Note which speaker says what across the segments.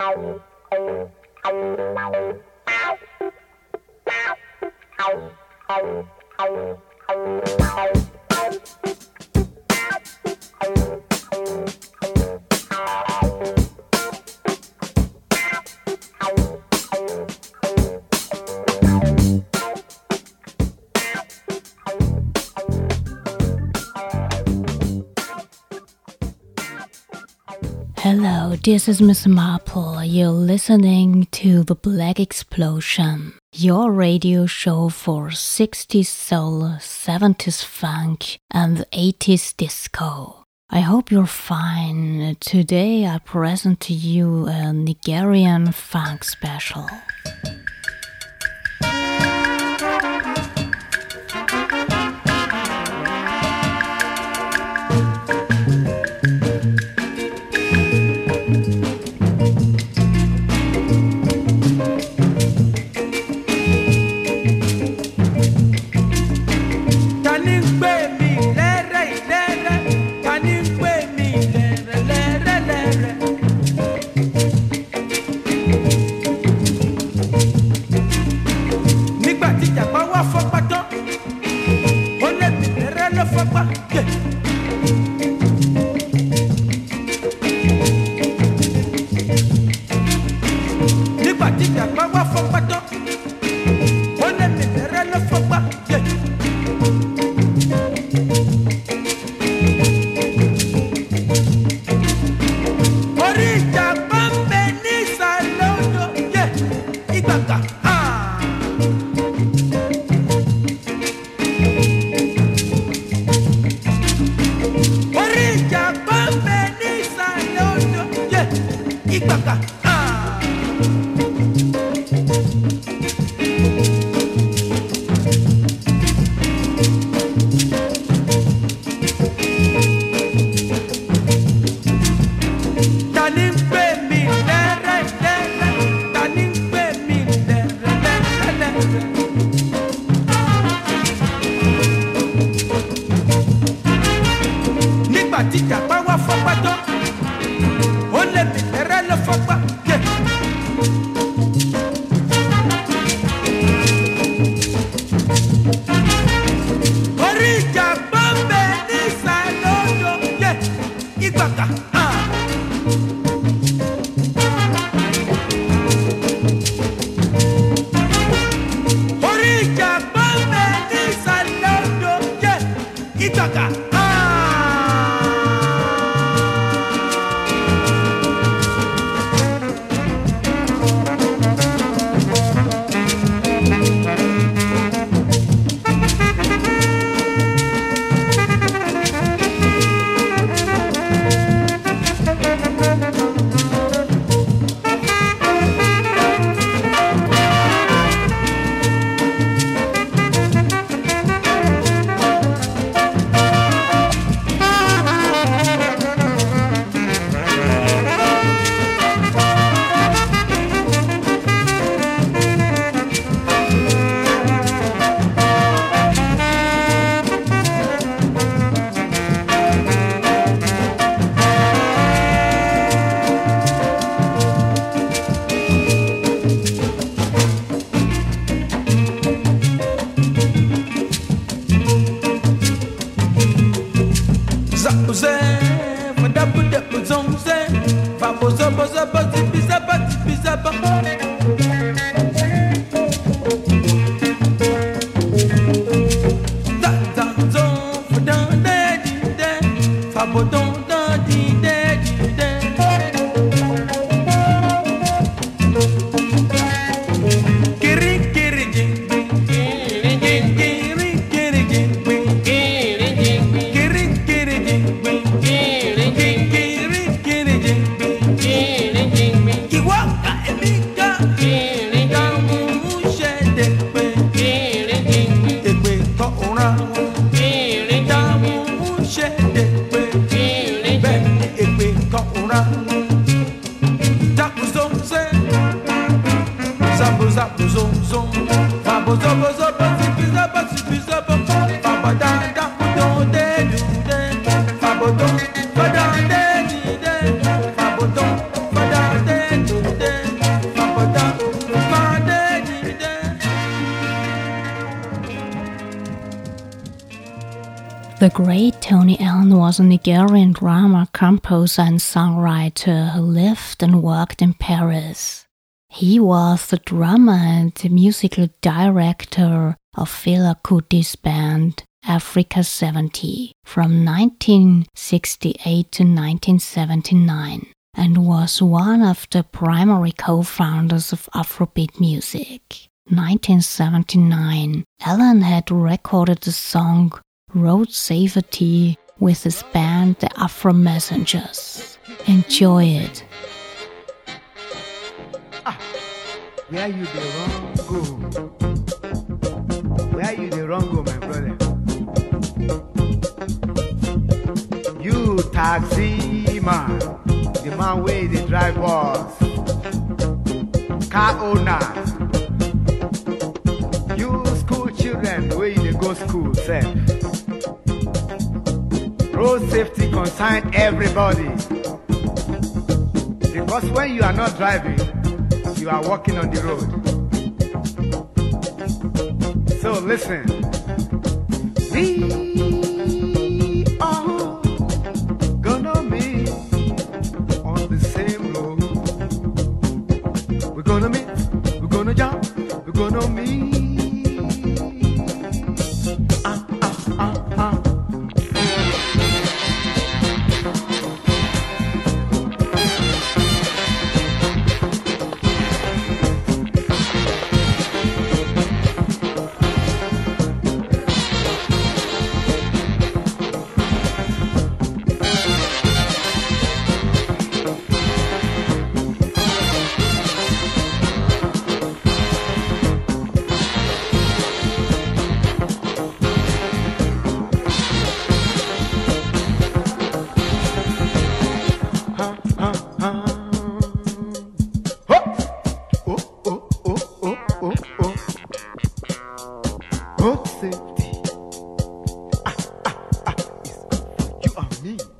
Speaker 1: Thank you. this is Miss Marple. You're listening to The BlackXplosion, your radio show for 60s soul, 70s funk, and 80s disco. I hope you're fine. Today I present to you a Nigerian funk special.
Speaker 2: anda. ¡Ah!
Speaker 1: Orilla, Pampeniza, Londo, yeah. composer and songwriter who lived and worked in Paris. He was the drummer and the musical director of Fela Kuti's band Africa 70 from 1968 to 1979 and was one of the primary co-founders of Afrobeat music. 1979, Allen had recorded the song Road Safety with his band, the Afro Messengers. Enjoy it.
Speaker 3: Ah, where you the wrong go? Where you the wrong go, my brother? You taxi man, the man where the drivers, car owner. You school children where you go school, sir. Road safety concerns everybody. Because when you are not driving, you are walking on the road. So listen. We me.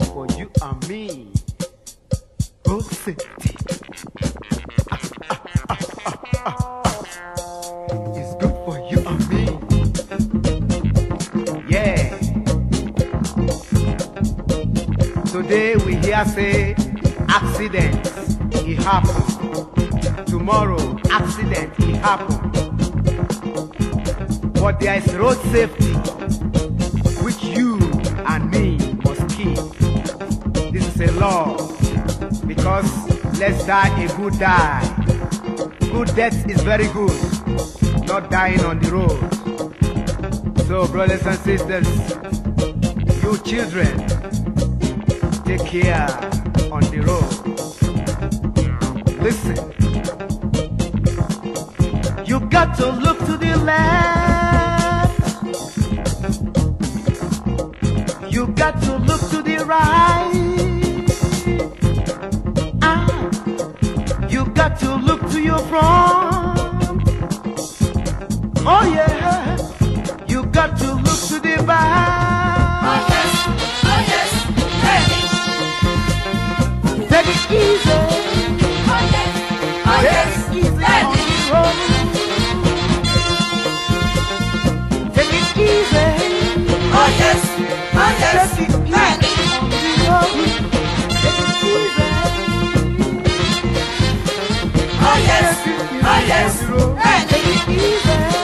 Speaker 3: die. Good death is very good, not dying on the road. So, brothers and sisters, you children, take care on the road. Listen, you got to look to the left, you got to look to the right. Take it easy.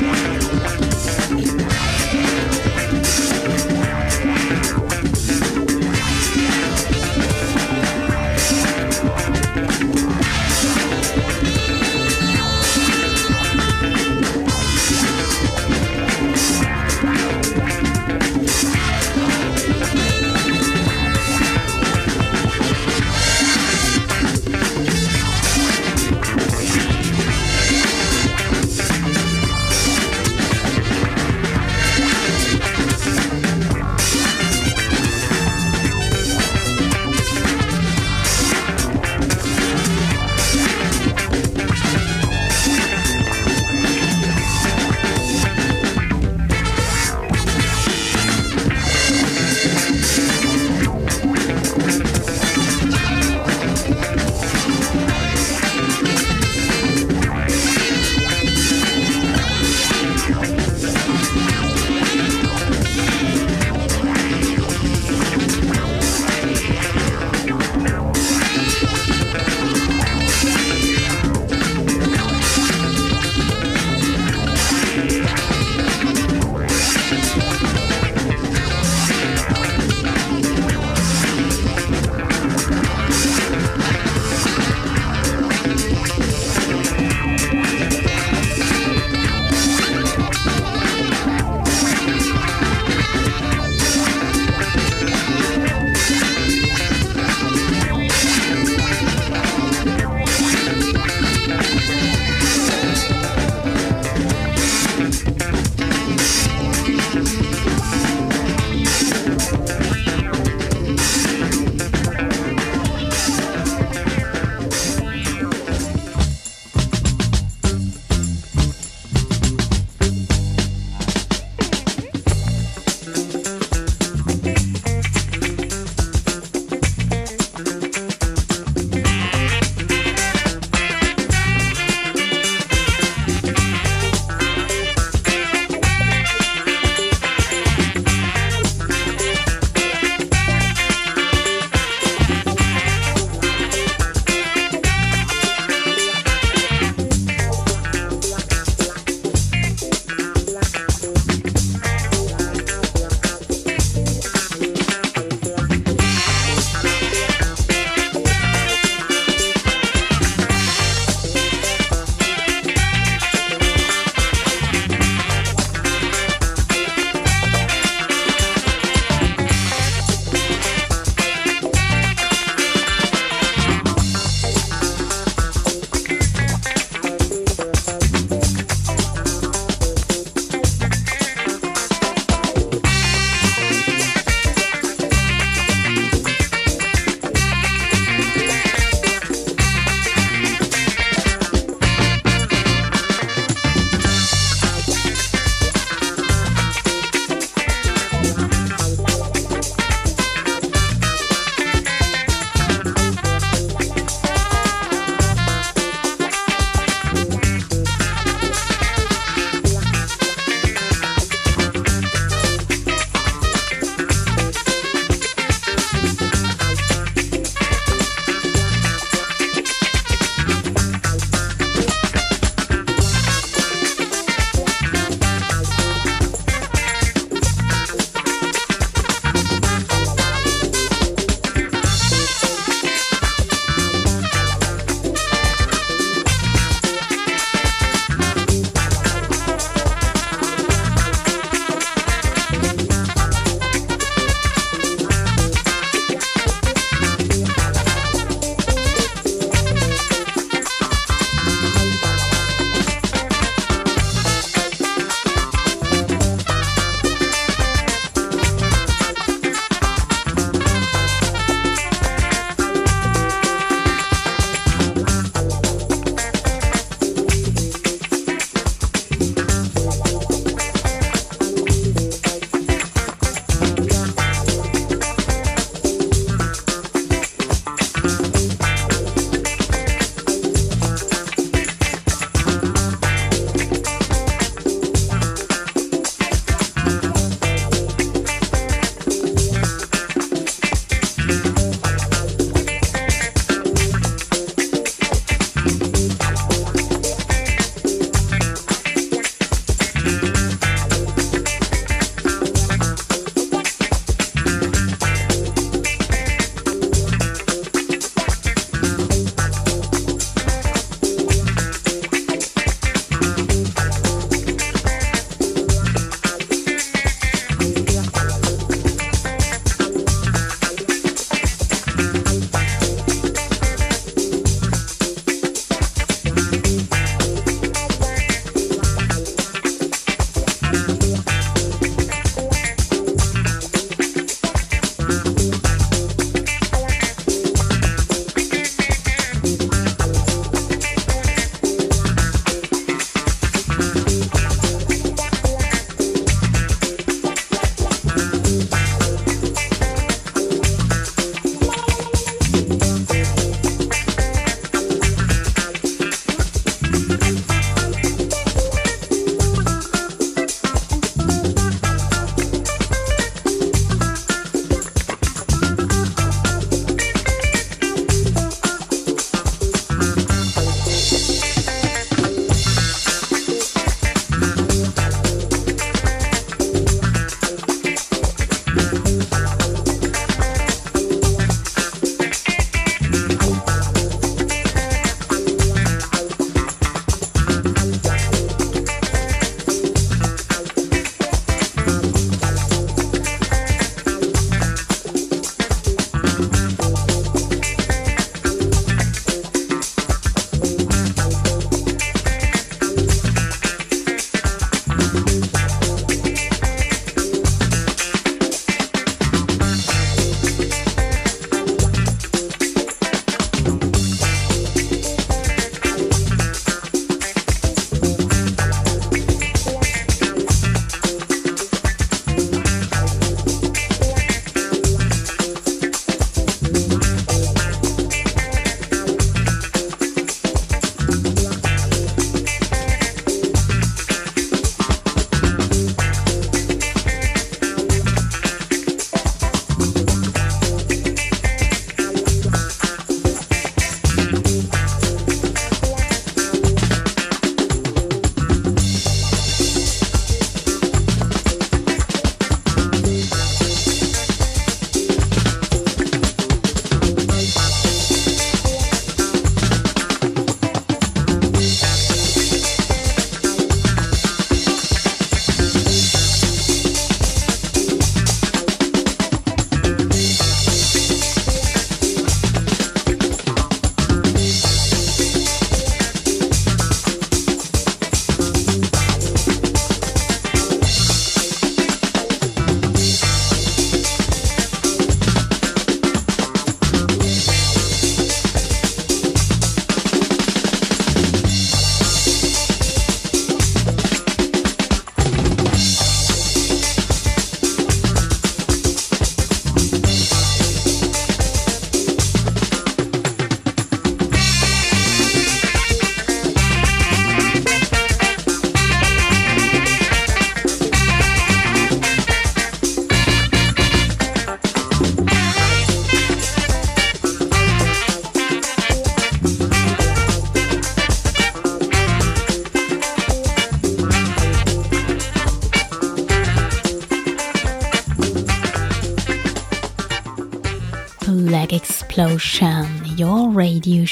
Speaker 4: Bye.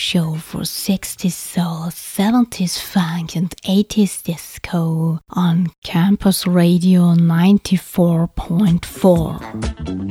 Speaker 4: Show for 60s soul, 70s funk, and 80s disco on Campus Radio 94.4.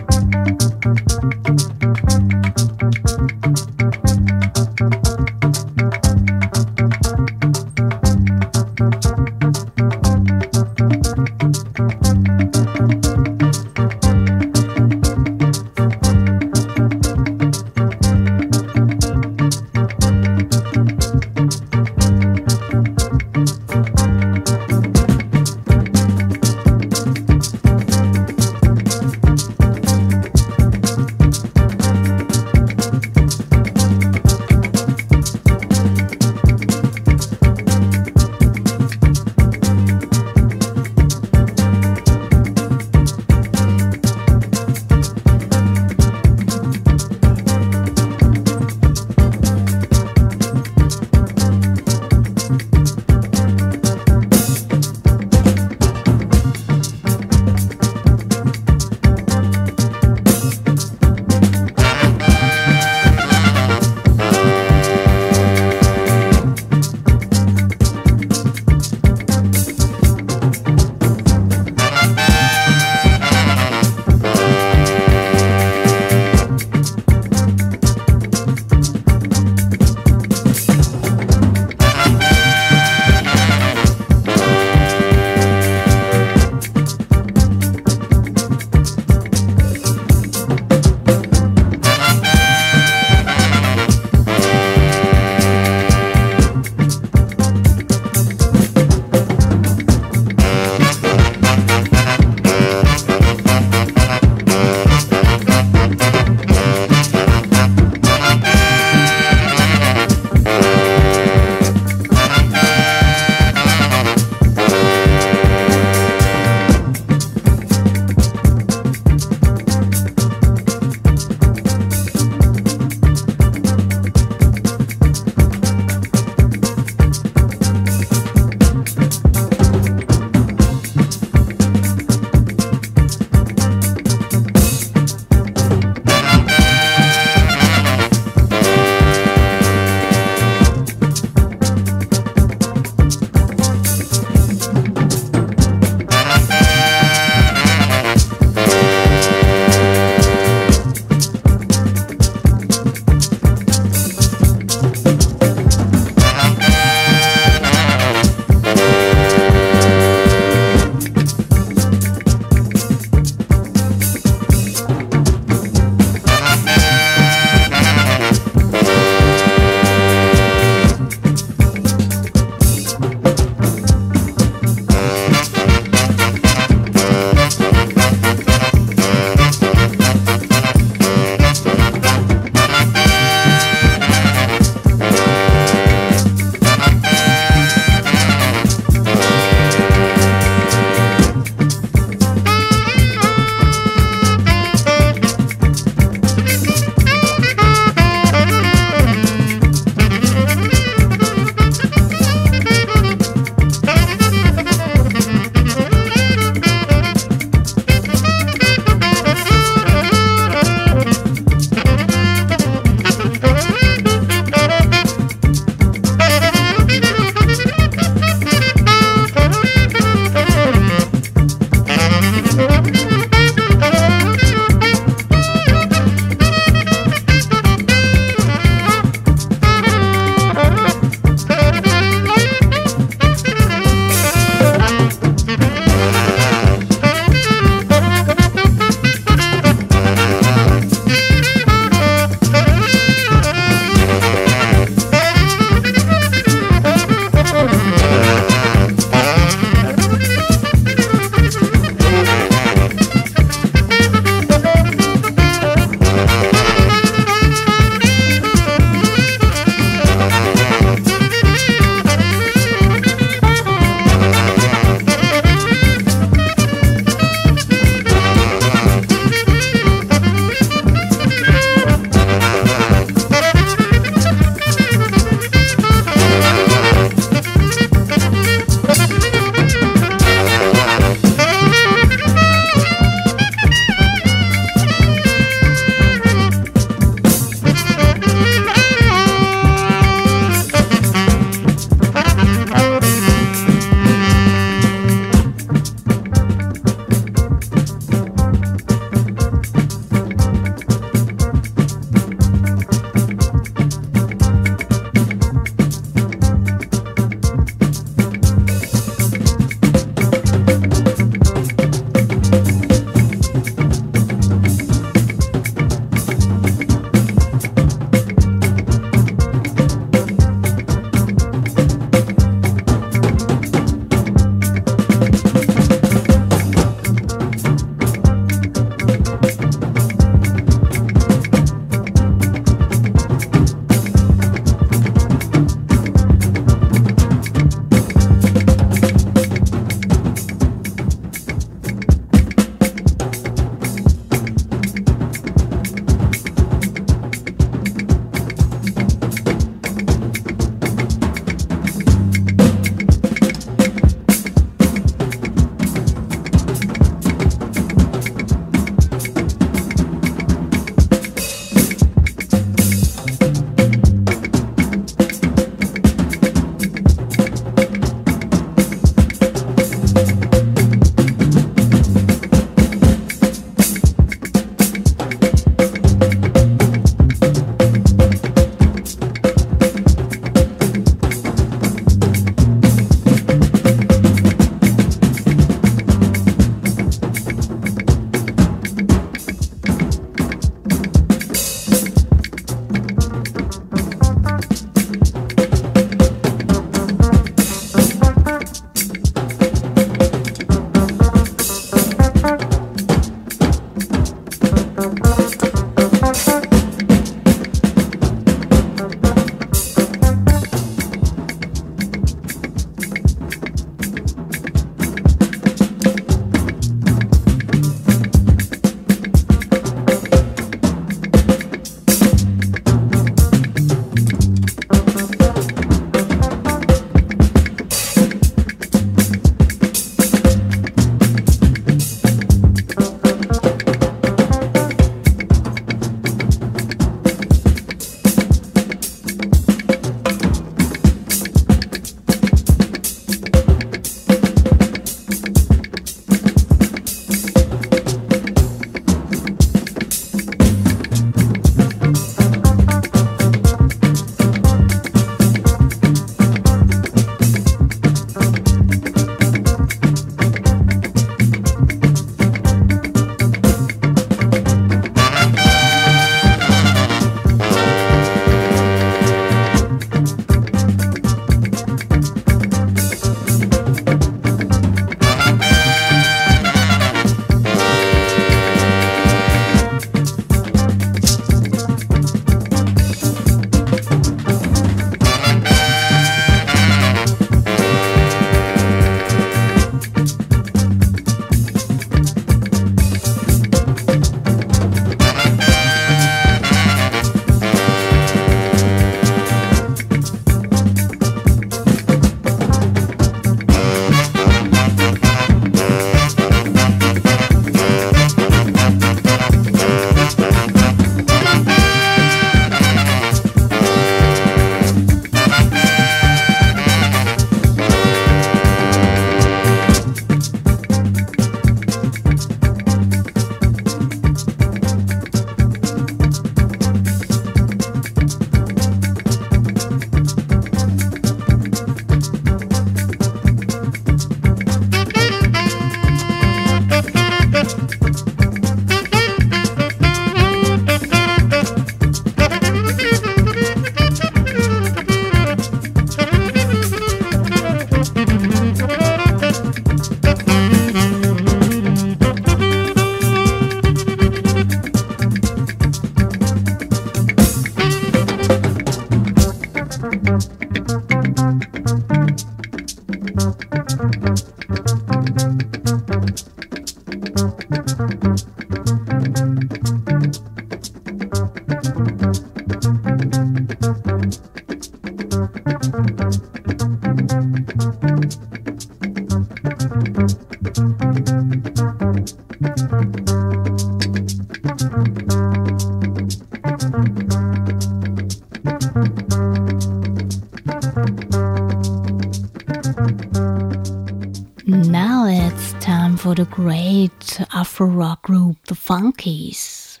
Speaker 5: Afro rock group the Funkees.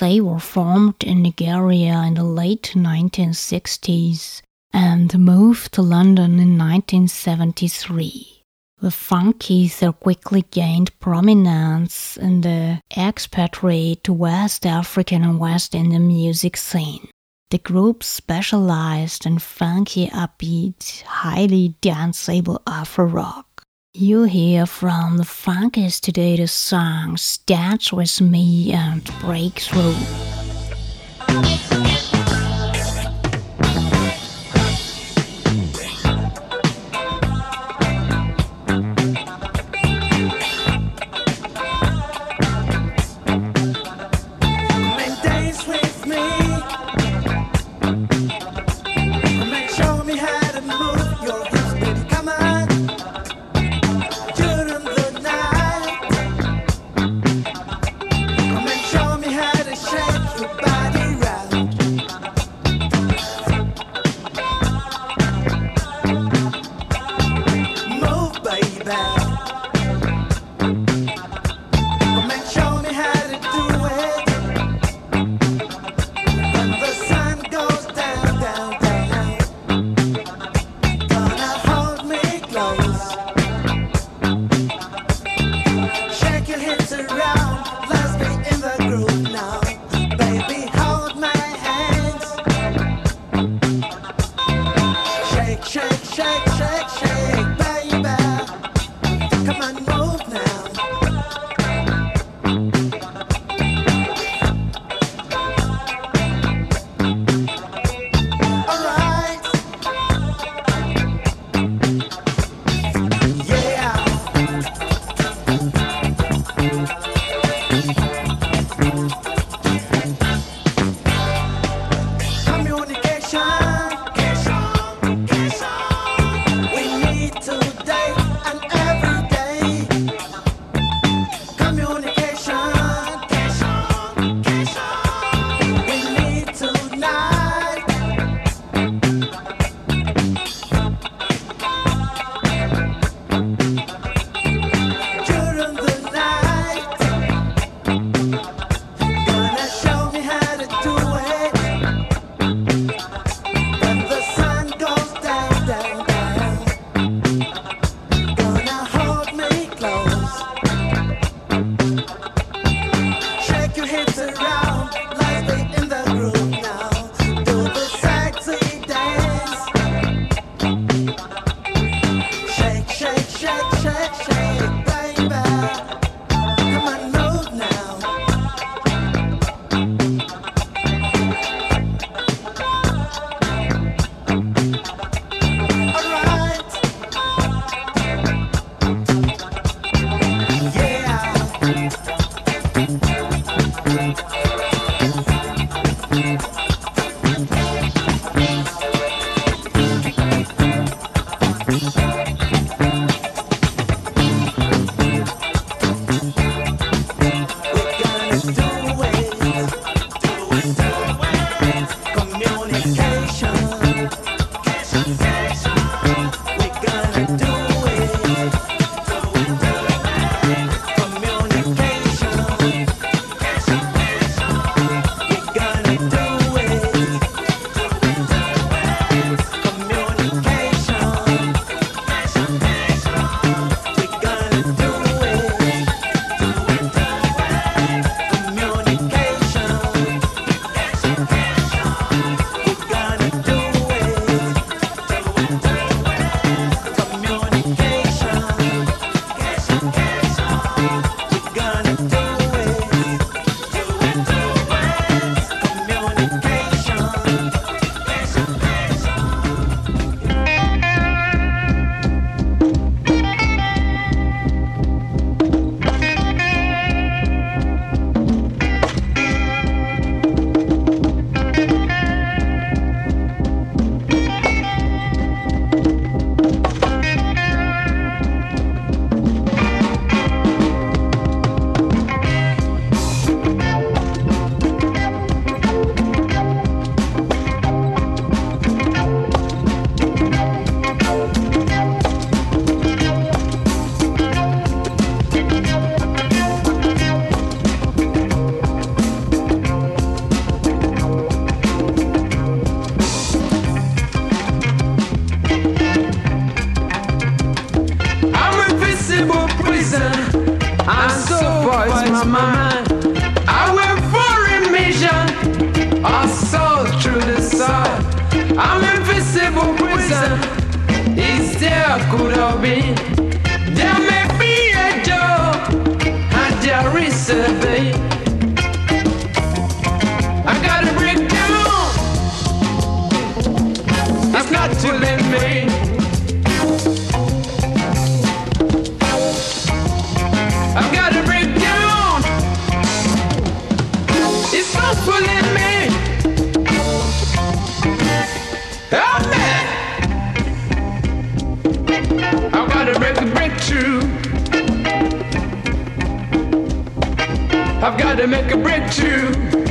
Speaker 5: They were formed in Nigeria in the late 1960s and moved to London in 1973. The Funkees quickly gained prominence in the expatriate West African and West Indian music scene. The group specialized in funky, upbeat, highly danceable Afro rock. You hear from the funkiest today the song Starts With Me and Breakthrough.
Speaker 2: I've got to make a breakthrough.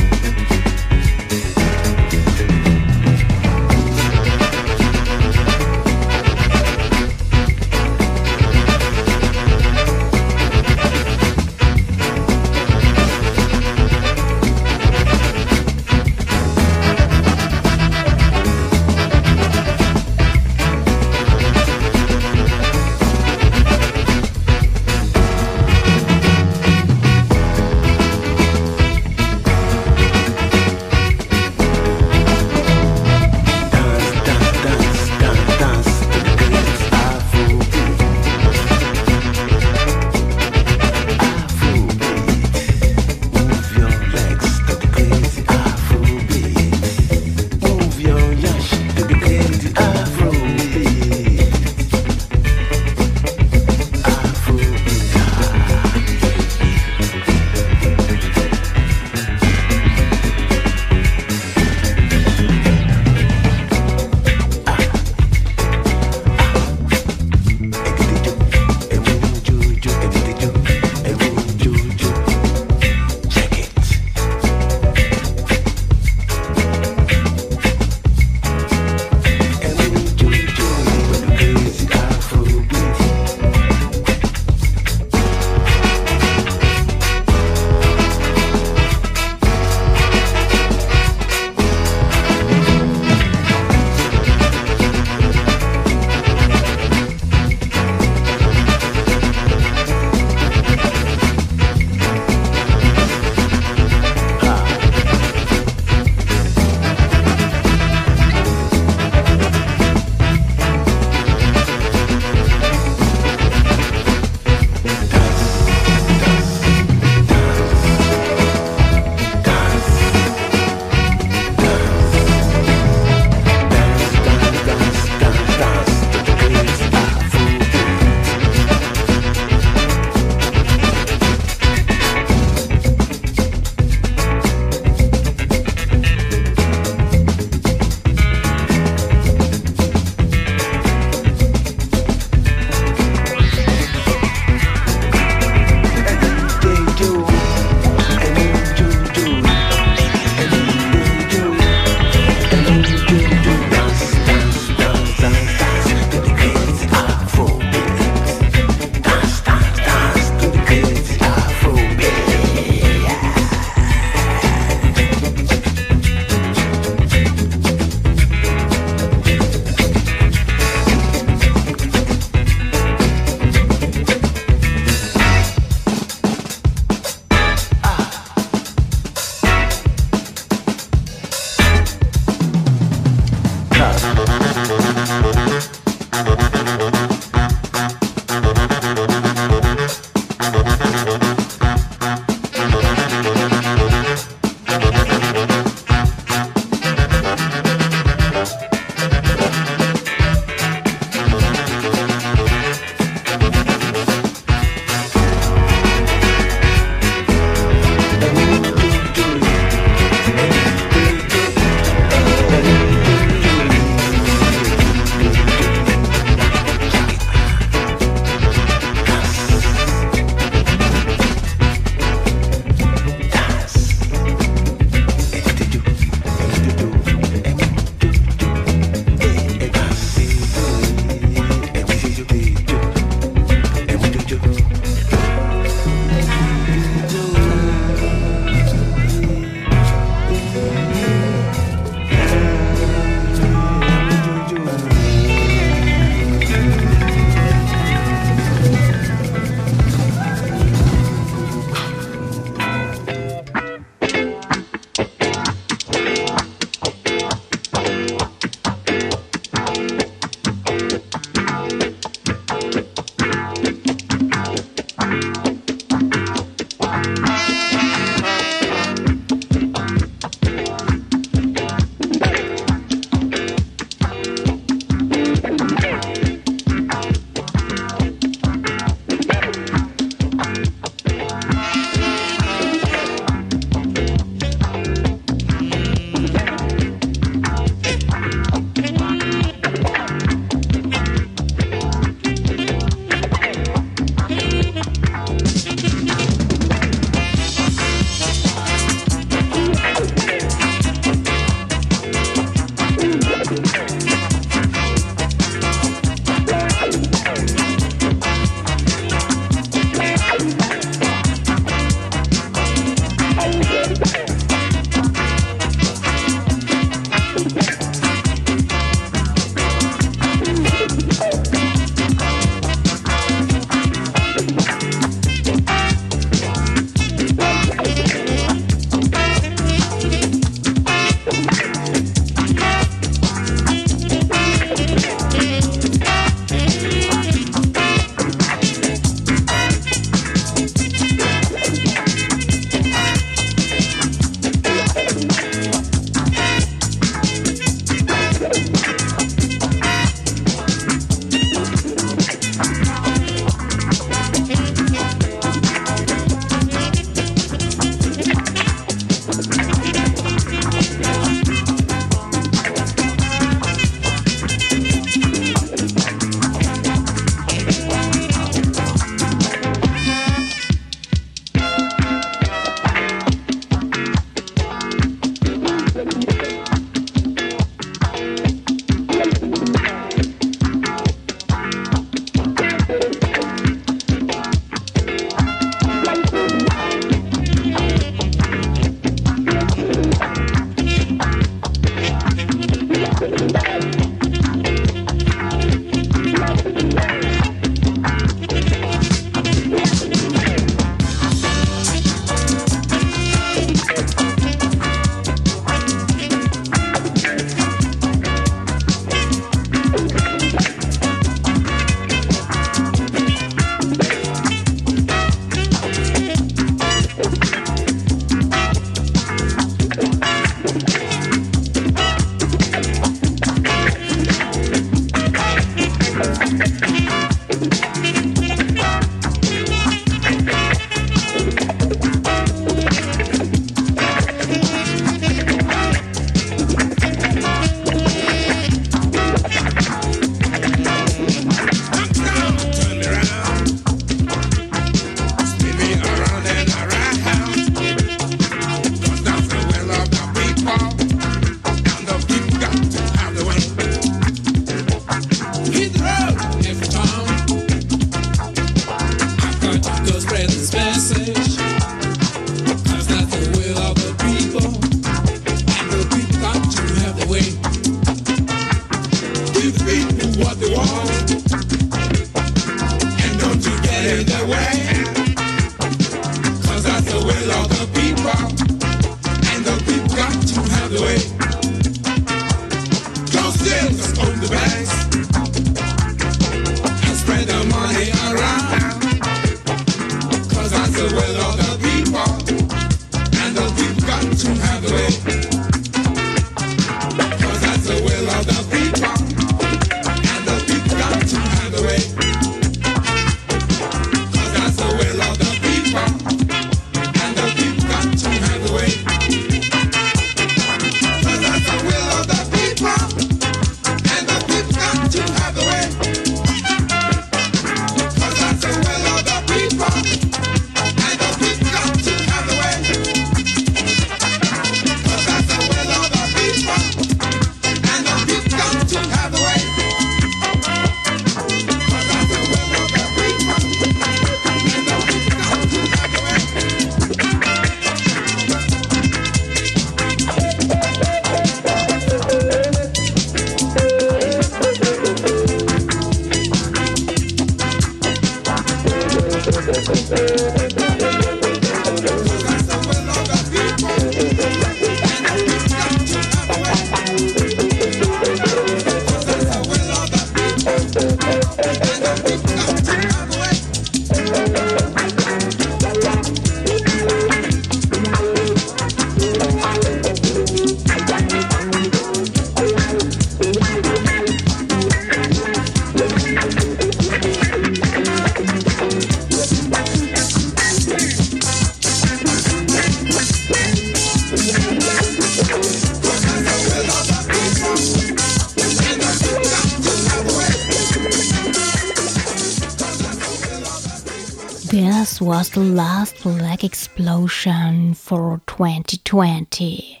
Speaker 2: The
Speaker 1: last BlackXplosion for 2020.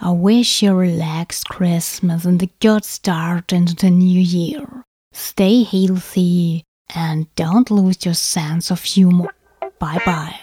Speaker 1: I wish you a relaxed Christmas and a good start into the new year. Stay healthy and don't lose your sense of humor. Bye bye.